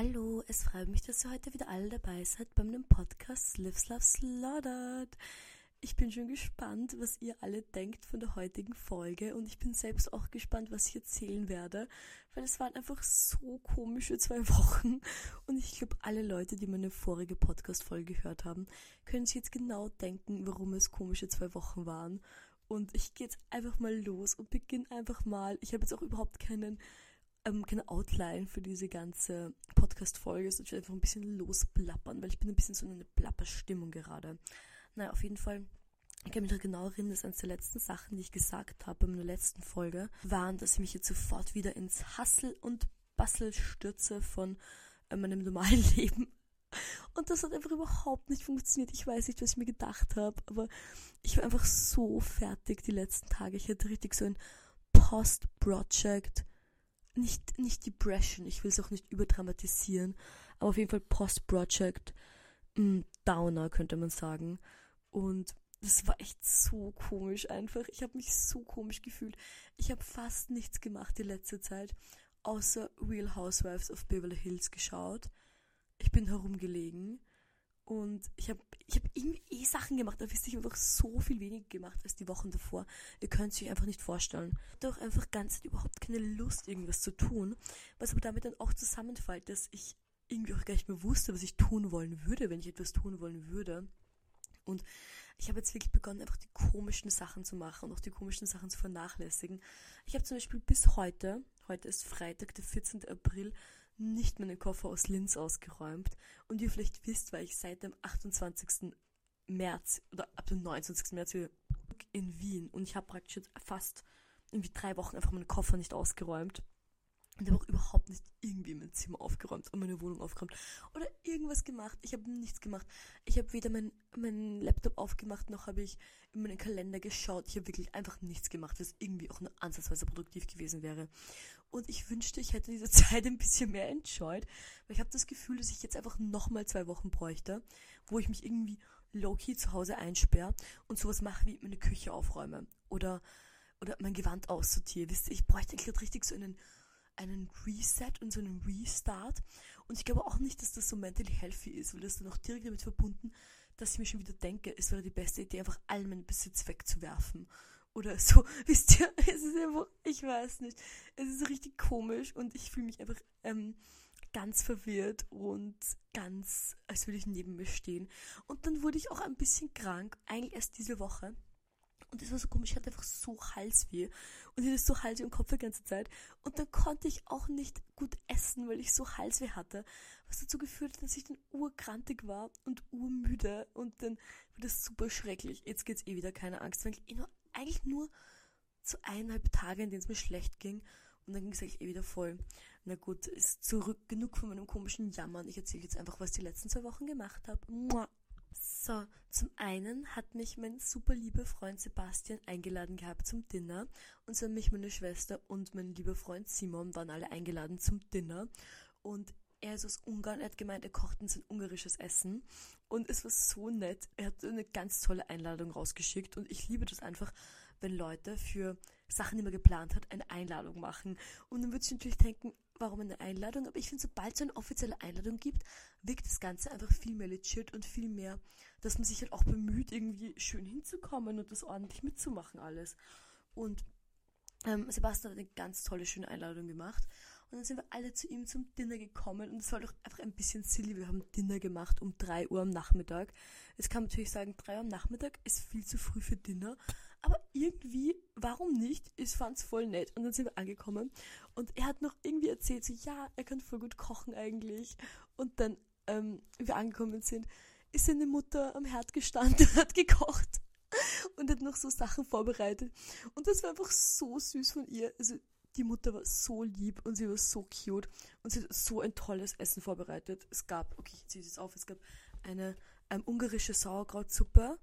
Hallo, es freut mich, dass ihr heute wieder alle dabei seid beim Podcast Lives Love Slaughtered. Ich bin schon gespannt, was ihr alle denkt von der heutigen Folge und ich bin selbst auch gespannt, was ich erzählen werde, weil es waren einfach so komische zwei Wochen und ich glaube, alle Leute, die meine vorige Podcast-Folge gehört haben, können sich jetzt genau denken, warum es komische zwei Wochen waren. Und ich gehe jetzt einfach mal los und beginne einfach mal. Ich habe jetzt auch überhaupt keinen ähm, keine Outline für diese ganze Podcast-Folge, sondern ich will einfach ein bisschen losplappern, weil ich bin ein bisschen so in einer Plapperstimmung gerade. Naja, auf jeden Fall. Ich kann mich noch genau erinnern, dass eines der letzten Sachen, die ich gesagt habe in meiner letzten Folge, waren, dass ich mich jetzt sofort wieder ins Hassel und Bassel stürze von äh, meinem normalen Leben. Und das hat einfach überhaupt nicht funktioniert. Ich weiß nicht, was ich mir gedacht habe, aber ich war einfach so fertig die letzten Tage. Ich hatte richtig so ein Post-Project nicht, nicht Depression, ich will es auch nicht überdramatisieren, aber auf jeden Fall Post-Project mm, Downer, könnte man sagen. Und das war echt so komisch einfach. Ich habe mich so komisch gefühlt. Ich habe fast nichts gemacht die letzte Zeit, außer Real Housewives of Beverly Hills geschaut. Ich bin herumgelegen und ich habe ich hab irgendwie eh Sachen gemacht, aber ich einfach so viel weniger gemacht als die Wochen davor. Ihr könnt es euch einfach nicht vorstellen. Ich hatte auch einfach ganz überhaupt keine Lust, irgendwas zu tun. Was aber damit dann auch zusammenfällt, dass ich irgendwie auch gar nicht mehr wusste, was ich tun wollen würde, wenn ich etwas tun wollen würde. Und ich habe jetzt wirklich begonnen, einfach die komischen Sachen zu machen und auch die komischen Sachen zu vernachlässigen. Ich habe zum Beispiel bis heute, heute ist Freitag, der 14. April, nicht meinen Koffer aus Linz ausgeräumt. Und wie ihr vielleicht wisst, war ich seit dem 28. März oder ab dem 29. März wieder in Wien. Und ich habe praktisch fast irgendwie drei Wochen einfach meinen Koffer nicht ausgeräumt. Und habe auch überhaupt nicht irgendwie mein Zimmer aufgeräumt und meine Wohnung aufgeräumt oder irgendwas gemacht. Ich habe nichts gemacht. Ich habe weder meinen mein Laptop aufgemacht, noch habe ich in meinen Kalender geschaut. Ich habe wirklich einfach nichts gemacht, was irgendwie auch nur ansatzweise produktiv gewesen wäre. Und ich wünschte, ich hätte diese Zeit ein bisschen mehr enjoyed, weil ich habe das Gefühl, dass ich jetzt einfach nochmal zwei Wochen bräuchte, wo ich mich irgendwie low-key zu Hause einsperre und sowas mache wie meine Küche aufräume oder, oder mein Gewand aussortiere. Wisst ihr, ich bräuchte gerade richtig so einen einen Reset und so einen Restart. Und ich glaube auch nicht, dass das so mentally healthy ist, weil das dann auch direkt damit verbunden, dass ich mir schon wieder denke, es wäre die beste Idee, einfach all meinen Besitz wegzuwerfen. Oder so, wisst ihr, es ist einfach, ich weiß nicht, es ist richtig komisch und ich fühle mich einfach ähm, ganz verwirrt und ganz, als würde ich neben mir stehen. Und dann wurde ich auch ein bisschen krank, eigentlich erst diese Woche. Und das war so komisch, ich hatte einfach so Halsweh. Und ich hatte so Halsweh im Kopf die ganze Zeit. Und dann konnte ich auch nicht gut essen, weil ich so Halsweh hatte. Was dazu geführt hat, dass ich dann urkrantig war und urmüde. Und dann war das super schrecklich. Jetzt geht's eh wieder, keine Angst. Weil ich eh nur, eigentlich nur so eineinhalb Tage, in denen es mir schlecht ging. Und dann ging es eigentlich eh wieder voll. Na gut, ist zurück genug von meinem komischen Jammern. Ich erzähle jetzt einfach, was ich die letzten zwei Wochen gemacht habe. So, zum einen hat mich mein super lieber Freund Sebastian eingeladen gehabt zum Dinner. Und so haben mich meine Schwester und mein lieber Freund Simon waren alle eingeladen zum Dinner. Und er ist aus Ungarn, er hat gemeint, er kocht uns ein ungarisches Essen. Und es war so nett. Er hat eine ganz tolle Einladung rausgeschickt. Und ich liebe das einfach, wenn Leute für Sachen, die man geplant hat, eine Einladung machen. Und dann würde ich natürlich denken, warum eine Einladung? Aber ich finde, sobald es eine offizielle Einladung gibt, wirkt das Ganze einfach viel mehr legit und viel mehr, dass man sich halt auch bemüht, irgendwie schön hinzukommen und das ordentlich mitzumachen alles. Und ähm, Sebastian hat eine ganz tolle, schöne Einladung gemacht. Und dann sind wir alle zu ihm zum Dinner gekommen und es war doch einfach ein bisschen silly. Wir haben Dinner gemacht um 3 Uhr am Nachmittag. Jetzt kann man natürlich sagen, 3 Uhr am Nachmittag ist viel zu früh für Dinner. Aber irgendwie, warum nicht? Ich fand's voll nett. Und dann sind wir angekommen und er hat noch irgendwie erzählt, so, ja, er kann voll gut kochen eigentlich. Und dann, ähm, wir angekommen sind, ist seine Mutter am Herd gestanden und hat gekocht und hat noch so Sachen vorbereitet. Und das war einfach so süß von ihr. Also, die Mutter war so lieb und sie war so cute und sie hat so ein tolles Essen vorbereitet. Es gab, okay, ich ziehe es auf, es gab eine ähm, ungarische Sauerkrautsuppe,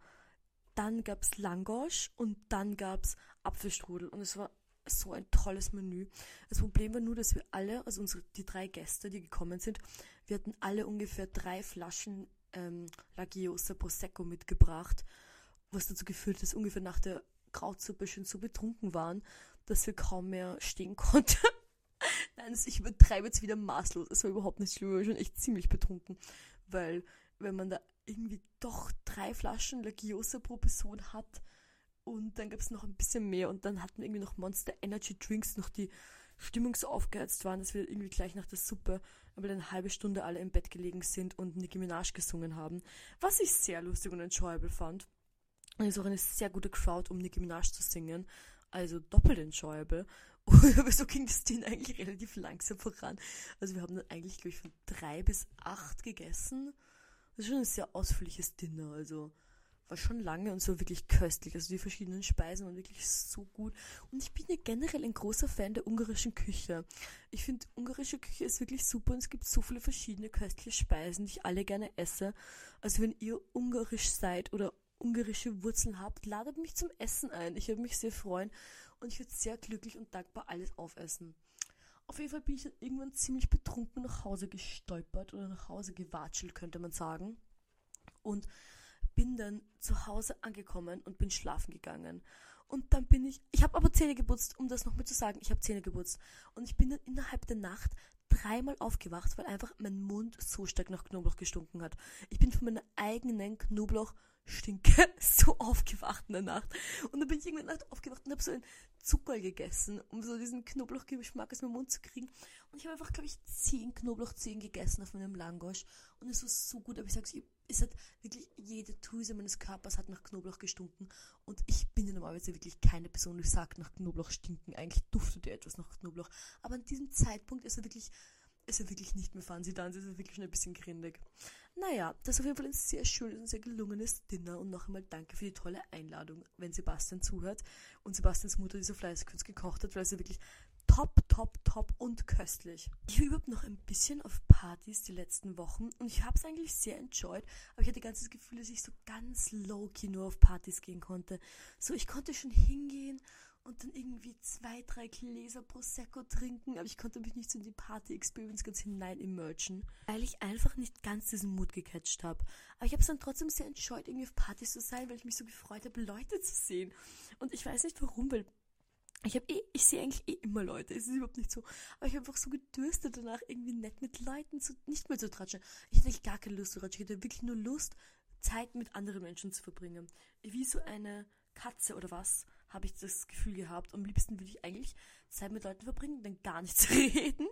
dann gab es Langosch und dann gab es Apfelstrudel und es war so ein tolles Menü. Das Problem war nur, dass wir alle, also unsere, die drei Gäste, die gekommen sind, wir hatten alle ungefähr drei Flaschen ähm, Lagiosa Prosecco mitgebracht, was dazu geführt hat, dass ungefähr nach der Krautsuppe schon so betrunken waren, dass wir kaum mehr stehen konnten. Nein, ich übertreibe jetzt wieder maßlos. Es war überhaupt nicht schlimm, ich war schon echt ziemlich betrunken. Weil, wenn man da irgendwie doch drei Flaschen Lagiosa pro Person hat und dann gab es noch ein bisschen mehr und dann hatten wir irgendwie noch Monster Energy Drinks, noch die Stimmung so aufgeheizt waren, dass wir irgendwie gleich nach der Suppe aber eine halbe Stunde alle im Bett gelegen sind und Nicki Minaj gesungen haben. Was ich sehr lustig und enjoyable fand. Und es ist auch eine sehr gute Crowd, um Nicki Minaj zu singen. Also doppelt enjoyable. Aber so ging das Ding eigentlich relativ langsam voran. Also wir haben dann eigentlich, glaube ich, von drei bis acht gegessen. Das ist schon ein sehr ausführliches Dinner. Also war schon lange und so wirklich köstlich. Also die verschiedenen Speisen waren wirklich so gut. Und ich bin ja generell ein großer Fan der ungarischen Küche. Ich finde, ungarische Küche ist wirklich super und es gibt so viele verschiedene köstliche Speisen, die ich alle gerne esse. Also wenn ihr ungarisch seid oder ungarische Wurzeln habt, ladet mich zum Essen ein. Ich würde mich sehr freuen und ich würde sehr glücklich und dankbar alles aufessen. Auf jeden Fall bin ich dann irgendwann ziemlich betrunken nach Hause gestolpert oder nach Hause gewatschelt, könnte man sagen. Und bin dann zu Hause angekommen und bin schlafen gegangen. Und dann bin ich, ich habe aber Zähne geputzt, um das noch mit zu sagen, ich habe Zähne geputzt. Und ich bin dann innerhalb der Nacht dreimal aufgewacht, weil einfach mein Mund so stark nach Knoblauch gestunken hat. Ich bin von meiner eigenen Knoblauch stinke so aufgewacht in der Nacht. Und dann bin ich irgendwann Nacht aufgewacht und habe so ein Zucker gegessen, um so diesen Knoblauchgeschmack aus meinem Mund zu kriegen. Und ich habe einfach, glaube ich, zehn Knoblauchzehen gegessen auf meinem Langosch. Und es war so gut, aber ich sage es hat wirklich jede Drüse meines Körpers hat nach Knoblauch gestunken. Und ich bin ja normalerweise wirklich keine Person, die sagt, nach Knoblauch stinken. Eigentlich duftet ja etwas nach Knoblauch. Aber an diesem Zeitpunkt ist er wirklich ist er wirklich nicht mehr fancy dann, ist er wirklich schon ein bisschen grindig. Naja, das ist auf jeden Fall ein sehr schönes und sehr gelungenes Dinner und noch einmal danke für die tolle Einladung, wenn Sebastian zuhört und Sebastians Mutter diese fleißig für uns gekocht hat, weil ja wirklich top, top, top und köstlich. Ich war überhaupt noch ein bisschen auf Partys die letzten Wochen und ich habe es eigentlich sehr enjoyed, aber ich hatte ganz das Gefühl, dass ich so ganz low-key nur auf Partys gehen konnte. So, ich konnte schon hingehen und dann irgendwie zwei, drei Gläser Prosecco trinken, aber ich konnte mich nicht so in die Party-Experience ganz hinein immergen, weil ich einfach nicht ganz diesen Mut gecatcht habe. Aber ich habe es dann trotzdem sehr enjoyed, irgendwie auf Partys zu sein, weil ich mich so gefreut habe, Leute zu sehen. Und ich weiß nicht warum, weil ich eh, ich sehe eigentlich eh immer Leute, es ist überhaupt nicht so. Aber ich habe einfach so gedürstet danach, irgendwie nett mit Leuten zu, nicht mehr zu tratschen. Ich hatte gar keine Lust zu tratschen, ich hatte wirklich nur Lust, Zeit mit anderen Menschen zu verbringen. Wie so eine Katze oder was habe ich das Gefühl gehabt. Am liebsten würde ich eigentlich Zeit mit Leuten verbringen, dann gar nichts reden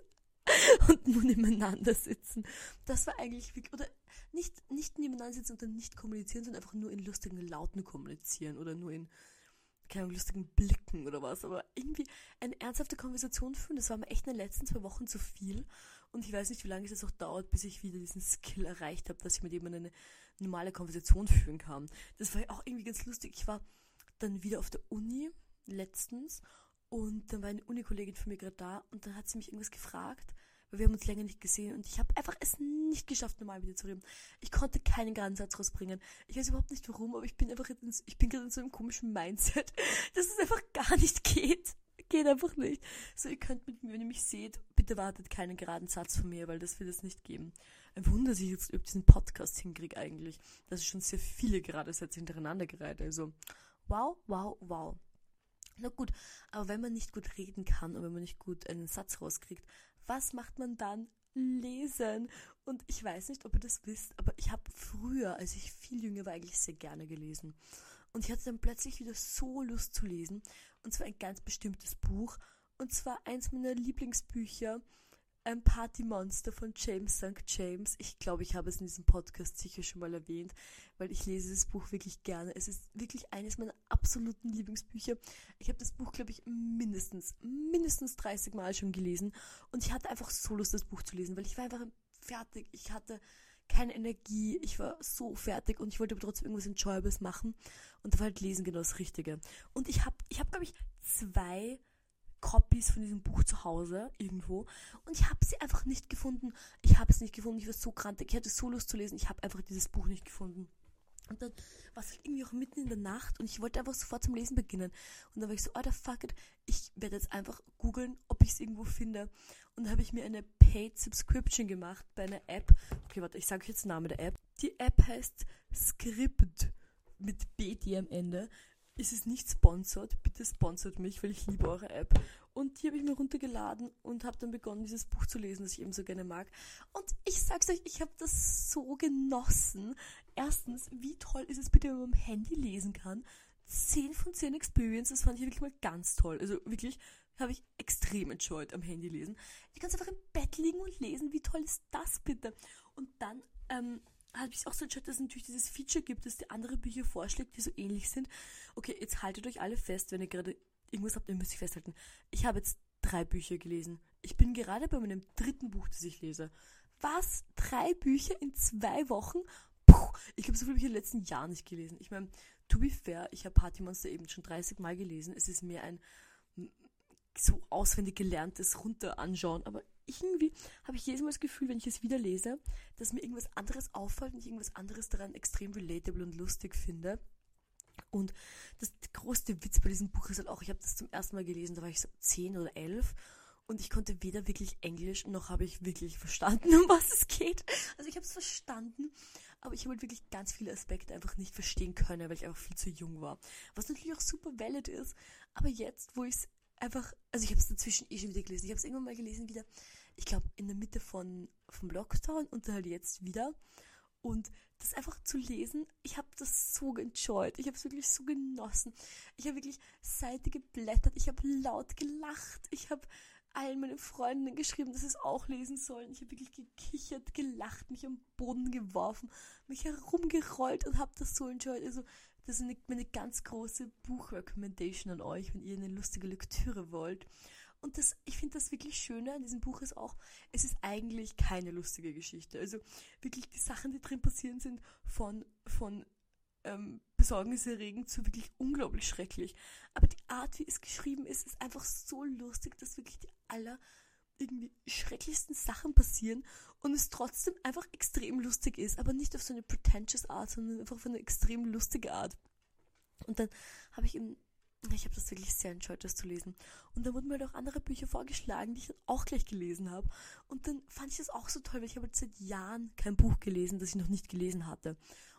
und nur nebeneinander sitzen. Das war eigentlich wirklich, oder nicht, nicht nebeneinander sitzen und dann nicht kommunizieren, sondern einfach nur in lustigen Lauten kommunizieren oder nur in keine lustigen Blicken oder was, aber irgendwie eine ernsthafte Konversation führen, das war mir echt in den letzten zwei Wochen zu viel. Und ich weiß nicht, wie lange es jetzt auch dauert, bis ich wieder diesen Skill erreicht habe, dass ich mit jemandem eine normale Konversation führen kann. Das war ja auch irgendwie ganz lustig. Ich war dann wieder auf der Uni letztens und dann war eine Unikollegin von mir gerade da und dann hat sie mich irgendwas gefragt, weil wir haben uns länger nicht gesehen und ich habe einfach es nicht geschafft, normal mit zu reden. Ich konnte keinen geraden Satz rausbringen. Ich weiß überhaupt nicht warum, aber ich bin einfach in, ich bin gerade in so einem komischen Mindset, dass es einfach gar nicht geht. Geht einfach nicht. So, ihr könnt mit mir, wenn ihr mich seht, bitte wartet keinen geraden Satz von mir, weil das wird es nicht geben. Ein Wunder, dass ich jetzt über diesen Podcast hinkriege eigentlich. Das ist schon sehr viele gerade Sätze hintereinander gereiht. Also, Wow, wow, wow. Na gut, aber wenn man nicht gut reden kann und wenn man nicht gut einen Satz rauskriegt, was macht man dann? Lesen. Und ich weiß nicht, ob ihr das wisst, aber ich habe früher, als ich viel jünger war, eigentlich sehr gerne gelesen. Und ich hatte dann plötzlich wieder so Lust zu lesen. Und zwar ein ganz bestimmtes Buch. Und zwar eins meiner Lieblingsbücher ein Partymonster von James St. James. Ich glaube, ich habe es in diesem Podcast sicher schon mal erwähnt, weil ich lese das Buch wirklich gerne. Es ist wirklich eines meiner absoluten Lieblingsbücher. Ich habe das Buch, glaube ich, mindestens, mindestens 30 Mal schon gelesen und ich hatte einfach so Lust, das Buch zu lesen, weil ich war einfach fertig. Ich hatte keine Energie, ich war so fertig und ich wollte aber trotzdem irgendwas Enjoyables machen und da war halt Lesen genau das Richtige. Und ich habe, ich habe, glaube ich, zwei Copies von diesem Buch zu Hause irgendwo und ich habe sie einfach nicht gefunden. Ich habe es nicht gefunden. Ich war so krantig. Ich hatte so Lust zu lesen. Ich habe einfach dieses Buch nicht gefunden. Und dann war es halt irgendwie auch mitten in der Nacht und ich wollte einfach sofort zum Lesen beginnen. Und dann war ich so, Alter, fuck it, ich werde jetzt einfach googeln, ob ich es irgendwo finde. Und dann habe ich mir eine Paid Subscription gemacht bei einer App. Okay, warte, ich sage jetzt den Namen der App. Die App heißt Script mit BT am Ende es ist nicht sponsored. Bitte sponsert mich, weil ich liebe eure App. Und die habe ich mir runtergeladen und habe dann begonnen, dieses Buch zu lesen, das ich eben so gerne mag. Und ich sag's euch, ich habe das so genossen. Erstens, wie toll ist es bitte, wenn man am Handy lesen kann? 10 von 10 Experience, das fand ich wirklich mal ganz toll. Also wirklich habe ich extrem enjoyed am Handy lesen. Ich kann einfach im Bett liegen und lesen. Wie toll ist das bitte? Und dann ähm, habe ich auch so enjoyed, dass es natürlich dieses Feature gibt, dass die andere Bücher vorschlägt, die so ähnlich sind. Okay, jetzt haltet euch alle fest, wenn ihr gerade irgendwas habt, ihr müsst euch festhalten. Ich habe jetzt drei Bücher gelesen. Ich bin gerade bei meinem dritten Buch, das ich lese. Was? Drei Bücher in zwei Wochen? Puh, ich habe so viele Bücher in den letzten Jahren nicht gelesen. Ich meine, to be fair, ich habe Party Monster eben schon 30 Mal gelesen. Es ist mehr ein so auswendig gelerntes runter anschauen. Aber irgendwie habe ich jedes Mal das Gefühl, wenn ich es wieder lese, dass mir irgendwas anderes auffällt und ich irgendwas anderes daran extrem relatable und lustig finde. Und das größte Witz bei diesem Buch ist halt auch, ich habe das zum ersten Mal gelesen, da war ich so 10 oder 11 und ich konnte weder wirklich Englisch noch habe ich wirklich verstanden, um was es geht. Also ich habe es verstanden, aber ich habe halt wirklich ganz viele Aspekte einfach nicht verstehen können, weil ich einfach viel zu jung war. Was natürlich auch super valid ist, aber jetzt, wo ich es einfach, also ich habe es dazwischen eh schon wieder gelesen. Ich habe es irgendwann mal gelesen wieder, ich glaube in der Mitte von vom Lockdown und dann halt jetzt wieder. Und das einfach zu lesen, ich habe das so enjoyed. Ich habe es wirklich so genossen. Ich habe wirklich Seite geblättert. Ich habe laut gelacht. Ich habe allen meinen Freunden geschrieben, dass sie es auch lesen sollen. Ich habe wirklich gekichert, gelacht, mich am Boden geworfen, mich herumgerollt und habe das so enjoyed. Also das ist eine, meine ganz große Buchrecommendation an euch, wenn ihr eine lustige Lektüre wollt. Und das, ich finde das wirklich Schöne an diesem Buch ist auch, es ist eigentlich keine lustige Geschichte. Also wirklich die Sachen, die drin passieren, sind von, von ähm, besorgniserregend zu wirklich unglaublich schrecklich. Aber die Art, wie es geschrieben ist, ist einfach so lustig, dass wirklich die aller irgendwie schrecklichsten Sachen passieren und es trotzdem einfach extrem lustig ist, aber nicht auf so eine pretentious Art, sondern einfach auf eine extrem lustige Art. Und dann habe ich eben ich habe das wirklich sehr enjoyed, das zu lesen. Und dann wurden mir halt auch andere Bücher vorgeschlagen, die ich dann auch gleich gelesen habe. Und dann fand ich das auch so toll, weil ich habe halt seit Jahren kein Buch gelesen, das ich noch nicht gelesen hatte.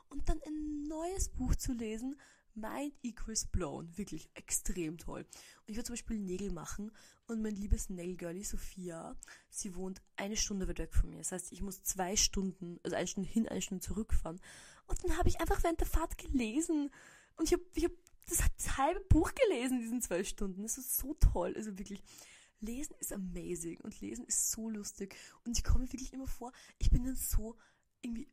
Und dann ein neues Buch zu lesen, Mind Equals Blown. Wirklich extrem toll. Und ich werde zum Beispiel Nägel machen und mein liebes Nailgirlie Sophia, sie wohnt eine Stunde weit weg von mir. Das heißt, ich muss zwei Stunden, also eine Stunde hin, eine Stunde zurückfahren. Und dann habe ich einfach während der Fahrt gelesen. Und ich habe ich hab das, das halbe Buch gelesen in diesen zwei Stunden. Das ist so toll. Also wirklich, Lesen ist amazing und Lesen ist so lustig. Und ich komme wirklich immer vor, ich bin dann so irgendwie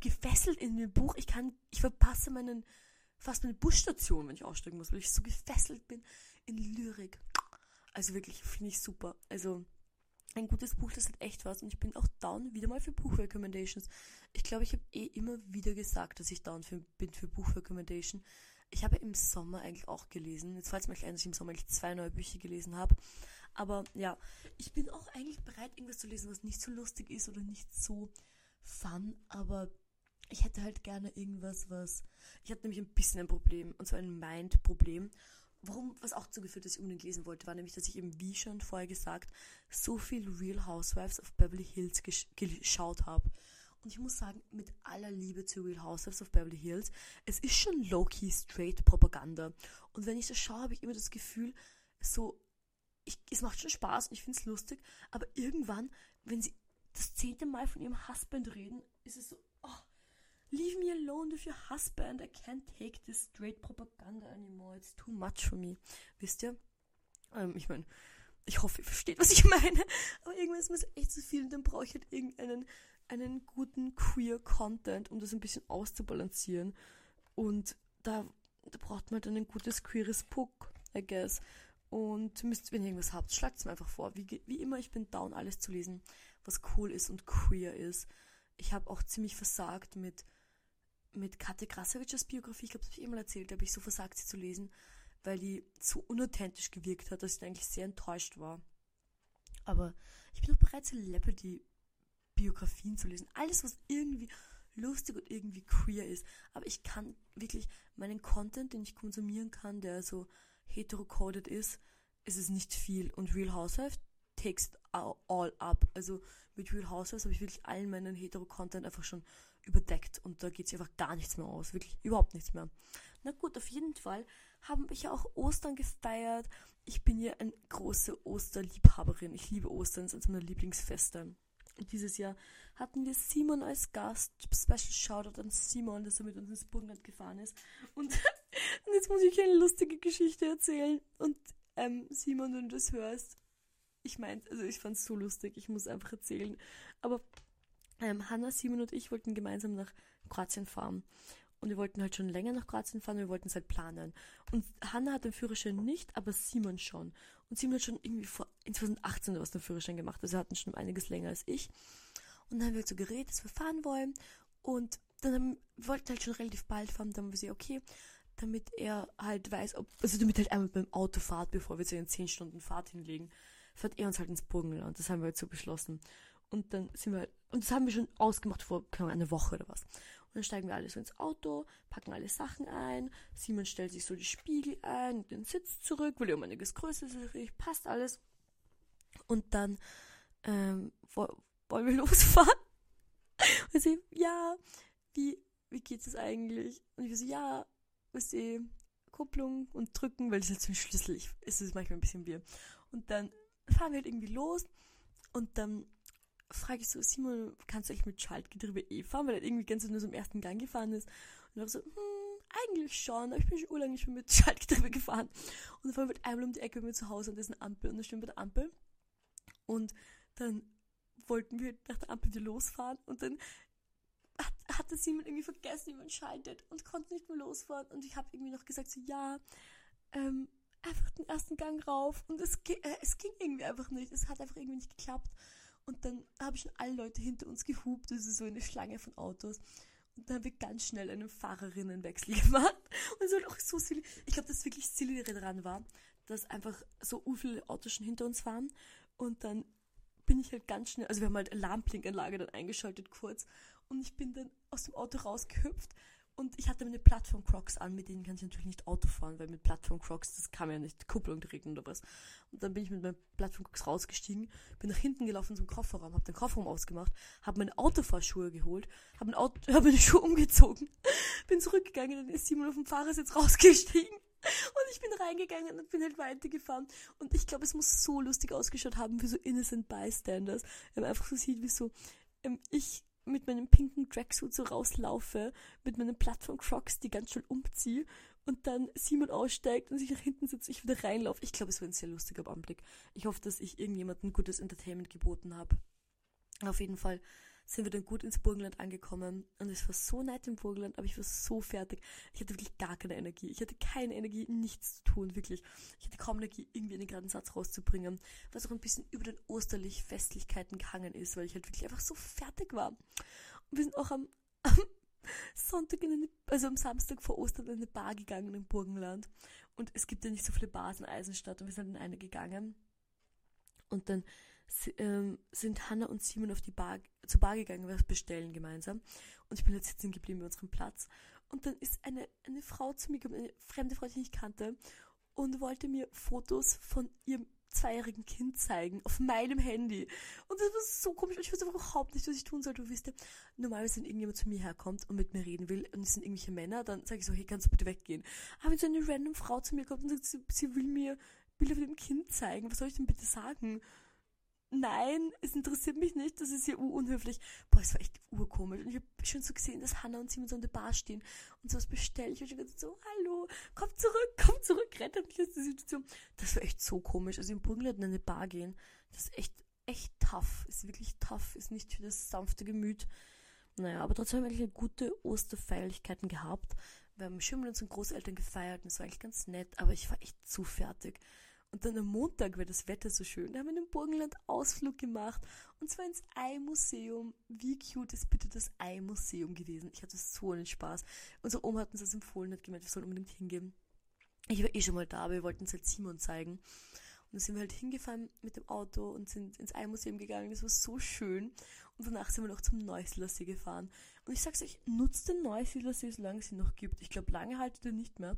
gefesselt in dem Buch. Ich kann, ich verpasse meinen, fast meine Busstation, wenn ich aussteigen muss, weil ich so gefesselt bin in Lyrik. Also wirklich, finde ich super. Also, ein gutes Buch, das hat echt was. Und ich bin auch down wieder mal für Buchrecommendations. Ich glaube, ich habe eh immer wieder gesagt, dass ich down für, bin für Buchrecommendation ich habe im Sommer eigentlich auch gelesen. Jetzt fällt es mir gleich dass ich im Sommer eigentlich zwei neue Bücher gelesen habe. Aber ja, ich bin auch eigentlich bereit, irgendwas zu lesen, was nicht so lustig ist oder nicht so fun. Aber ich hätte halt gerne irgendwas, was. Ich hatte nämlich ein bisschen ein Problem, und zwar ein Mind-Problem. Warum, was auch zugeführt, dass ich unbedingt lesen wollte, war nämlich, dass ich eben, wie schon vorher gesagt, so viel Real Housewives of Beverly Hills geschaut habe. Und ich muss sagen, mit aller Liebe zu Real Housewives of Beverly Hills, es ist schon low-key straight Propaganda. Und wenn ich das schaue, habe ich immer das Gefühl, so, ich, es macht schon Spaß und ich finde es lustig, aber irgendwann, wenn sie das zehnte Mal von ihrem Husband reden, ist es so, oh, leave me alone with your husband, I can't take this straight Propaganda anymore, it's too much for me. Wisst ihr? Ähm, ich meine, ich hoffe, ihr versteht, was ich meine, aber irgendwann ist mir echt zu viel und dann brauche ich halt irgendeinen einen guten queer Content, um das ein bisschen auszubalancieren. Und da, da braucht man halt ein gutes queeres Book, I guess. Und müsst, wenn ihr irgendwas habt, schlagt es mir einfach vor. Wie, wie immer, ich bin down, alles zu lesen, was cool ist und queer ist. Ich habe auch ziemlich versagt mit, mit Kate Krasavic's Biografie. Ich glaube, das habe ich immer erzählt. Habe ich so versagt, sie zu lesen, weil die so unauthentisch gewirkt hat, dass ich eigentlich sehr enttäuscht war. Aber ich bin auch bereit, Celebrity Biografien zu lesen. Alles, was irgendwie lustig und irgendwie queer ist. Aber ich kann wirklich meinen Content, den ich konsumieren kann, der so heterocoded ist, ist es nicht viel. Und Real Housewives takes all up. Also mit Real Housewives habe ich wirklich allen meinen hetero-Content einfach schon überdeckt und da geht sich einfach gar nichts mehr aus. Wirklich überhaupt nichts mehr. Na gut, auf jeden Fall haben ich auch Ostern gefeiert. Ich bin ja eine große Osterliebhaberin. Ich liebe Ostern, das ist eines meiner Lieblingsfeste. Und dieses Jahr hatten wir Simon als Gast. Special Shoutout an Simon, dass er mit uns ins Burgenland gefahren ist. Und, und jetzt muss ich eine lustige Geschichte erzählen. Und ähm, Simon, wenn du das hörst, ich meine, also ich fand es so lustig, ich muss einfach erzählen. Aber ähm, Hanna, Simon und ich wollten gemeinsam nach Kroatien fahren. Und wir wollten halt schon länger nach Kroatien fahren, wir wollten es halt planen. Und Hanna hat den Führerschein nicht, aber Simon schon. Und Simon hat schon irgendwie vor in 2018 was den Führerschein gemacht. Also er hatten schon einiges länger als ich. Und dann haben wir halt so geredet, dass wir fahren wollen. Und dann haben, wollten halt schon relativ bald fahren. Dann haben wir gesagt, okay, damit er halt weiß, ob, also damit halt einmal beim Auto fahrt, bevor wir so eine 10 Stunden Fahrt hinlegen, fährt er uns halt ins Burgenland. Das haben wir halt so beschlossen. Und dann sind wir halt, und das haben wir schon ausgemacht vor eine Woche oder was. Und dann steigen wir alle so ins Auto, packen alle Sachen ein. Simon stellt sich so die Spiegel ein, den Sitz zurück, weil er um einiges größer ist, passt alles. Und dann ähm, wollen wir losfahren. Und sie, ja, wie, wie geht es eigentlich? Und ich so, ja, wisst ihr, Kupplung und drücken, weil das ist jetzt ein Schlüssel. Ich, ist es manchmal ein bisschen wir. Und dann fahren wir halt irgendwie los und dann frage ich so, Simon, kannst du eigentlich mit Schaltgetriebe eh fahren? Weil er irgendwie ganz nur so im ersten Gang gefahren ist. Und er so, hm, eigentlich schon, aber ich bin schon urlang nicht mehr mit Schaltgetriebe gefahren. Und dann fahren wir einmal um die Ecke bei mir zu Hause ist eine Ampel und dann stehen wir bei der Ampel. Und dann wollten wir nach der Ampel wieder losfahren und dann hat, hatte Simon irgendwie vergessen, wie man schaltet und konnte nicht mehr losfahren. Und ich habe irgendwie noch gesagt, so ja, ähm, einfach den ersten Gang rauf. Und es, äh, es ging irgendwie einfach nicht. Es hat einfach irgendwie nicht geklappt. Und dann habe ich schon alle Leute hinter uns gehupt, das ist so eine Schlange von Autos. Und dann haben wir ganz schnell einen Fahrerinnenwechsel gemacht. Und es war auch so silly. Ich glaube, das wirklich silly daran war, dass einfach so viele Autos schon hinter uns waren. Und dann bin ich halt ganz schnell, also wir haben halt Alarmblinkanlage dann eingeschaltet kurz. Und ich bin dann aus dem Auto rausgehüpft und ich hatte meine Plattform-Crocs an, mit denen kann ich natürlich nicht Auto fahren, weil mit Plattform-Crocs, das kann man ja nicht Kupplung drehen oder was. Und dann bin ich mit meinen Plattform-Crocs rausgestiegen, bin nach hinten gelaufen zum Kofferraum, habe den Kofferraum ausgemacht, habe meine Autofahrschuhe geholt, habe Auto, hab meine Schuhe umgezogen, bin zurückgegangen, dann ist Simon auf dem Fahrersitz rausgestiegen. Und ich bin reingegangen und bin halt weitergefahren. Und ich glaube, es muss so lustig ausgeschaut haben für so Innocent Bystanders. Wenn man einfach so sieht, wie so ähm, ich mit meinem pinken Tracksuit so rauslaufe, mit meinen Plattform-Crocs, die ganz schön umziehe und dann Simon aussteigt und sich nach hinten sitzt, ich wieder reinlaufe. Ich glaube, es war ein sehr lustiger Anblick. Ich hoffe, dass ich irgendjemandem gutes Entertainment geboten habe. Auf jeden Fall sind wir dann gut ins Burgenland angekommen und es war so nett im Burgenland, aber ich war so fertig. Ich hatte wirklich gar keine Energie. Ich hatte keine Energie, nichts zu tun, wirklich. Ich hatte kaum Energie, irgendwie einen geraden Satz rauszubringen, was auch ein bisschen über den osterlich Festlichkeiten gehangen ist, weil ich halt wirklich einfach so fertig war. Und wir sind auch am, am Sonntag in eine, also am Samstag vor Ostern in eine Bar gegangen im Burgenland. Und es gibt ja nicht so viele Bars in Eisenstadt und wir sind in eine gegangen. Und dann ähm, sind Hannah und Simon auf die Bar, zur Bar gegangen, was bestellen gemeinsam. Und ich bin jetzt sitzen geblieben bei unserem Platz. Und dann ist eine, eine Frau zu mir gekommen, eine fremde Frau, die ich nicht kannte, und wollte mir Fotos von ihrem zweijährigen Kind zeigen auf meinem Handy. Und das war so komisch. Ich wusste überhaupt nicht, was ich tun sollte. Du wisst ja, normalerweise, wenn irgendjemand zu mir herkommt und mit mir reden will und es sind irgendwelche Männer, dann sage ich so, hey, kannst du bitte weggehen. Aber wenn so eine random Frau zu mir kommt und sagt, sie, sie will mir Bilder von dem Kind zeigen, was soll ich denn bitte sagen? Nein, es interessiert mich nicht, das ist hier unhöflich. Boah, es war echt urkomisch. Und ich habe schon so gesehen, dass Hannah und Simon so an der Bar stehen und sowas bestelle ich. Und ich gesagt so, hallo, komm zurück, komm zurück, rette mich aus der Situation. Das war echt so komisch. Also im Burgenland in eine Bar gehen, das ist echt, echt tough. Ist wirklich tough, ist nicht für das sanfte Gemüt. Naja, aber trotzdem haben wir eigentlich gute Osterfeierlichkeiten gehabt. Wir haben schön mit unseren Großeltern gefeiert und es war eigentlich ganz nett, aber ich war echt zu fertig. Und dann am Montag war das Wetter so schön. Da haben wir einen Burgenland Ausflug gemacht. Und zwar ins Ei-Museum. Wie cute ist bitte das Ei-Museum gewesen? Ich hatte so einen Spaß. Unsere Oma hat uns das empfohlen, hat gemeint, wir sollen unbedingt hingehen. Ich war eh schon mal da, aber wir wollten es halt Simon zeigen. Und dann sind wir halt hingefahren mit dem Auto und sind ins Ei-Museum gegangen. Das war so schön. Und danach sind wir noch zum Neusiedlersee gefahren. Und ich sag's euch, nutzt den Neusiedlersee, solange es ihn noch gibt. Ich glaube, lange haltet er nicht mehr.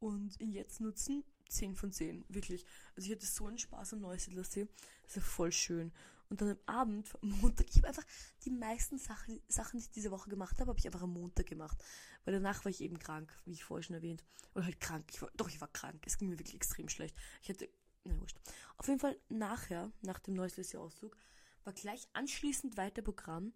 Und ihn jetzt nutzen, 10 von 10, wirklich. Also ich hatte so einen Spaß am Neusiedlersee. Das ist ja voll schön. Und dann am Abend, am Montag, ich habe einfach die meisten Sachen, Sachen, die ich diese Woche gemacht habe, habe ich einfach am Montag gemacht. Weil danach war ich eben krank, wie ich vorher schon erwähnt. Oder halt krank. Ich war, doch, ich war krank. Es ging mir wirklich extrem schlecht. Ich hatte, na wurscht. Auf jeden Fall nachher, nach dem Neuslesio-Auszug, war gleich anschließend weiter Programm.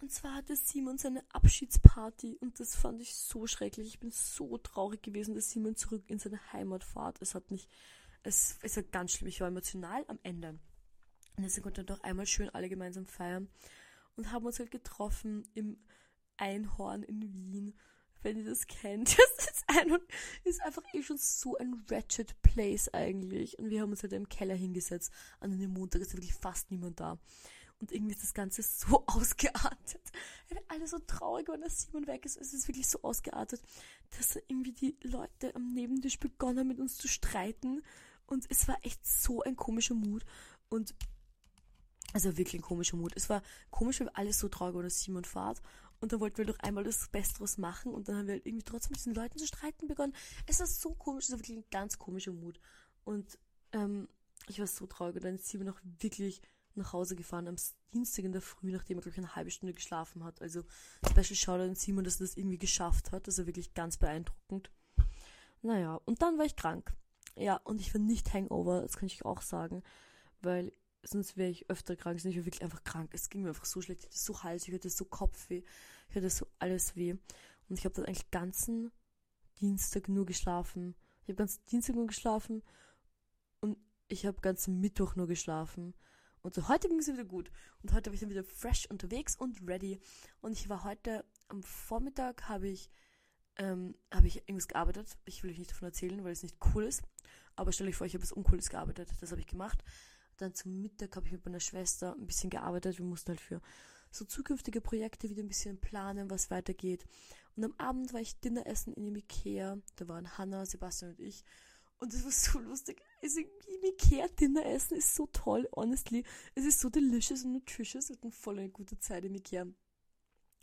Und zwar hatte Simon seine Abschiedsparty und das fand ich so schrecklich. Ich bin so traurig gewesen, dass Simon zurück in seine Heimat fährt. Es hat mich, es, es war ganz schlimm. Ich war emotional am Ende. Und deswegen konnten wir doch einmal schön alle gemeinsam feiern und haben uns halt getroffen im Einhorn in Wien. Wenn ihr das kennt, das ist, ein, ist einfach eh schon so ein wretched Place eigentlich. Und wir haben uns halt im Keller hingesetzt. An einem Montag ist wirklich fast niemand da. Und irgendwie ist das Ganze so ausgeartet. Alle so traurig, wenn der Simon weg ist. Es ist wirklich so ausgeartet, dass irgendwie die Leute am Nebentisch begonnen haben, mit uns zu streiten. Und es war echt so ein komischer Mut. Und also wirklich ein komischer Mut. Es war komisch, weil alles so traurig war, dass Simon fahrt. Und dann wollten wir doch einmal das Besseres machen und dann haben wir halt irgendwie trotzdem mit diesen Leuten zu streiten begonnen. Es war so komisch, es war wirklich ein ganz komischer Mut. Und ähm, ich war so traurig und dann Simon auch wirklich nach Hause gefahren am Dienstag in der Früh, nachdem er, glaube ich, eine halbe Stunde geschlafen hat. Also Special Shoutout an Simon, dass er das irgendwie geschafft hat. Ist wirklich ganz beeindruckend. Naja, und dann war ich krank. Ja, und ich war nicht Hangover, das kann ich auch sagen, weil sonst wäre ich öfter krank. Ich war wirklich einfach krank. Es ging mir einfach so schlecht. Ich hatte so Hals, ich hatte so Kopfweh, ich hatte so alles weh. Und ich habe dann eigentlich ganzen Dienstag nur geschlafen. Ich habe ganzen Dienstag nur geschlafen und ich habe ganzen Mittwoch nur geschlafen. Und so heute ging es wieder gut. Und heute war ich dann wieder fresh unterwegs und ready. Und ich war heute am Vormittag habe ich ähm, habe ich irgendwas gearbeitet. Ich will euch nicht davon erzählen, weil es nicht cool ist. Aber stell euch vor, ich habe was Uncooles gearbeitet. Das habe ich gemacht. Dann zum Mittag habe ich mit meiner Schwester ein bisschen gearbeitet. Wir mussten halt für so zukünftige Projekte wieder ein bisschen planen, was weitergeht. Und am Abend war ich Dinner essen in dem Ikea. Da waren Hannah, Sebastian und ich. Und das war so lustig. Also Ikea Dinner essen ist so toll, honestly. Es ist so delicious und nutritious. Wir hatten voll eine gute Zeit im Ikea.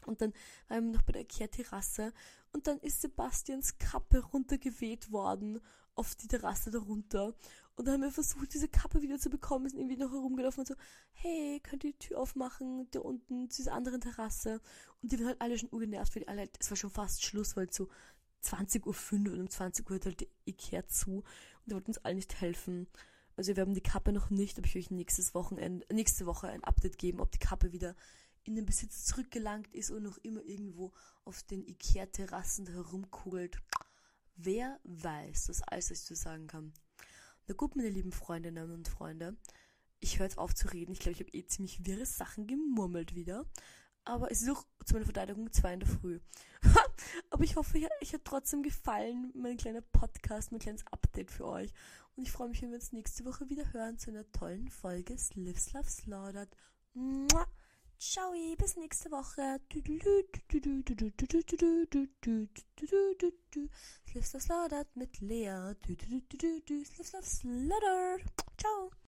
Und dann waren wir noch bei der Ikea-Terrasse. Und dann ist Sebastians Kappe runtergeweht worden auf die Terrasse darunter. Und dann haben wir versucht, diese Kappe wieder zu bekommen, sind irgendwie noch herumgelaufen und so, hey, könnt ihr die Tür aufmachen, da unten zu dieser anderen Terrasse. Und die waren halt alle schon urgenervt, weil die alle, es war schon fast Schluss, weil so 20.05 Uhr und um 20 Uhr hat halt die Ikea zu die wollten uns alle nicht helfen. Also wir haben die Kappe noch nicht, aber ich euch nächstes Wochenende, nächste Woche ein Update geben, ob die Kappe wieder in den Besitz zurückgelangt ist und noch immer irgendwo auf den Ikea-Terrassen herumkugelt. Wer weiß, das alles, was ich zu sagen kann. Na gut, meine lieben Freundinnen und Freunde, ich höre jetzt auf zu reden. Ich glaube, ich habe eh ziemlich wirre Sachen gemurmelt wieder. Aber es ist auch zu meiner Verteidigung zwei in der Früh. Aber ich hoffe, euch hat trotzdem gefallen, mein kleiner Podcast, mein kleines Update für euch. Und ich freue mich, wenn wir uns nächste Woche wieder hören zu einer tollen Folge Lives Love Slaughtered. Ciao, bis nächste Woche. Lives Love Slaughtered mit Lea. Lives Love Slaughtered. Ciao.